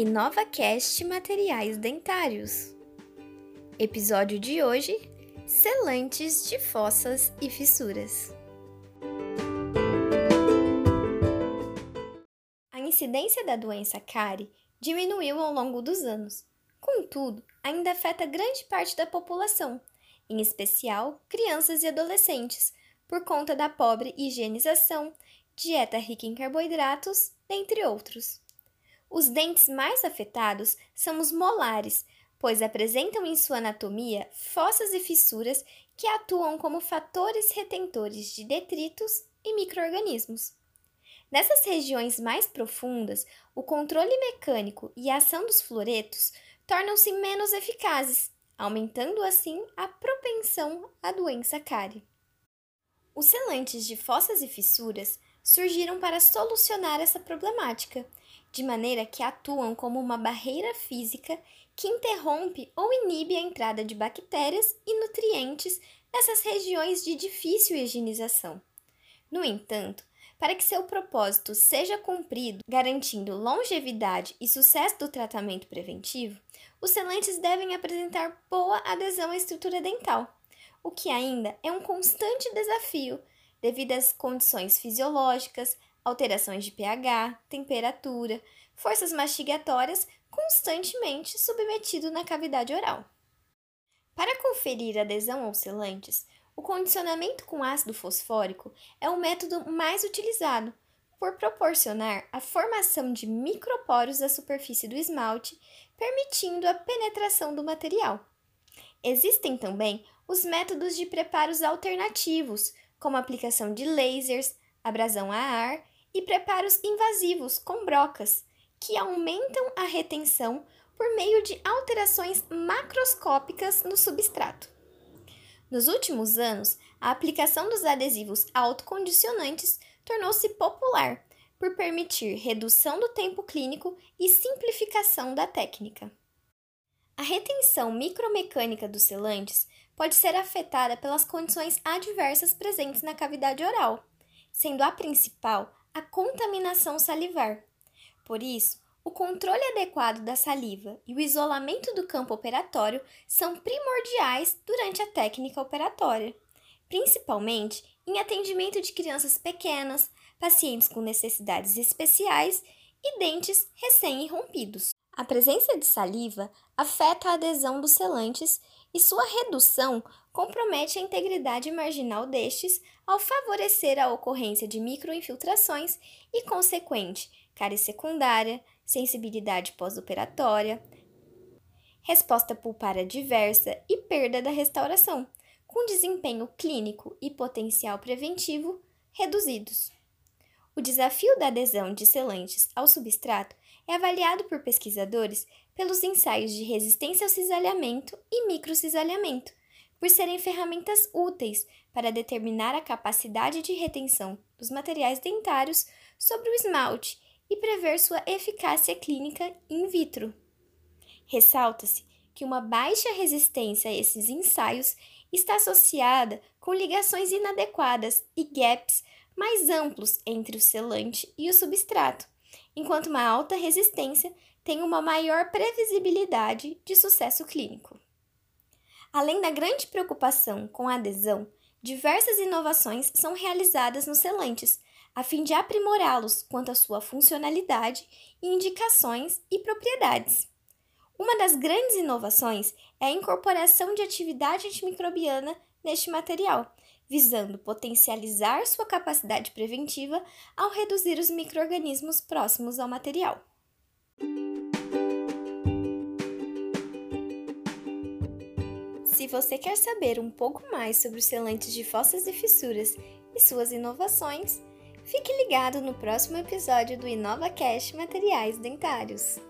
InovaCast Materiais Dentários. Episódio de hoje: Selantes de fossas e fissuras. A incidência da doença cárie diminuiu ao longo dos anos. Contudo, ainda afeta grande parte da população, em especial crianças e adolescentes, por conta da pobre higienização, dieta rica em carboidratos, dentre outros. Os dentes mais afetados são os molares, pois apresentam em sua anatomia fossas e fissuras que atuam como fatores retentores de detritos e microorganismos. Nessas regiões mais profundas, o controle mecânico e a ação dos fluoretos tornam-se menos eficazes, aumentando assim a propensão à doença cárie. Os selantes de fossas e fissuras surgiram para solucionar essa problemática de maneira que atuam como uma barreira física que interrompe ou inibe a entrada de bactérias e nutrientes nessas regiões de difícil higienização. No entanto, para que seu propósito seja cumprido, garantindo longevidade e sucesso do tratamento preventivo, os selantes devem apresentar boa adesão à estrutura dental, o que ainda é um constante desafio devido às condições fisiológicas, alterações de pH, temperatura, forças mastigatórias constantemente submetido na cavidade oral. Para conferir adesão aos selantes, o condicionamento com ácido fosfórico é o método mais utilizado, por proporcionar a formação de microporos da superfície do esmalte, permitindo a penetração do material. Existem também os métodos de preparos alternativos, como aplicação de lasers, abrasão a ar e preparos invasivos com brocas, que aumentam a retenção por meio de alterações macroscópicas no substrato. Nos últimos anos, a aplicação dos adesivos autocondicionantes tornou-se popular por permitir redução do tempo clínico e simplificação da técnica. A retenção micromecânica dos selantes pode ser afetada pelas condições adversas presentes na cavidade oral, sendo a principal a contaminação salivar. Por isso, o controle adequado da saliva e o isolamento do campo operatório são primordiais durante a técnica operatória, principalmente em atendimento de crianças pequenas, pacientes com necessidades especiais e dentes recém-irrompidos. A presença de saliva afeta a adesão dos selantes e sua redução compromete a integridade marginal destes ao favorecer a ocorrência de microinfiltrações e consequente cárie secundária, sensibilidade pós-operatória, resposta pulpária diversa e perda da restauração, com desempenho clínico e potencial preventivo reduzidos. O desafio da adesão de selantes ao substrato é avaliado por pesquisadores pelos ensaios de resistência ao cisalhamento e microcisalhamento, por serem ferramentas úteis para determinar a capacidade de retenção dos materiais dentários sobre o esmalte e prever sua eficácia clínica in vitro. Ressalta-se que uma baixa resistência a esses ensaios está associada com ligações inadequadas e gaps mais amplos entre o selante e o substrato, enquanto uma alta resistência tem uma maior previsibilidade de sucesso clínico. Além da grande preocupação com a adesão, diversas inovações são realizadas nos selantes, a fim de aprimorá-los quanto à sua funcionalidade, indicações e propriedades. Uma das grandes inovações é a incorporação de atividade antimicrobiana neste material, visando potencializar sua capacidade preventiva ao reduzir os microorganismos próximos ao material. Se você quer saber um pouco mais sobre os selantes de fossas e fissuras e suas inovações, fique ligado no próximo episódio do InovaCast Materiais Dentários.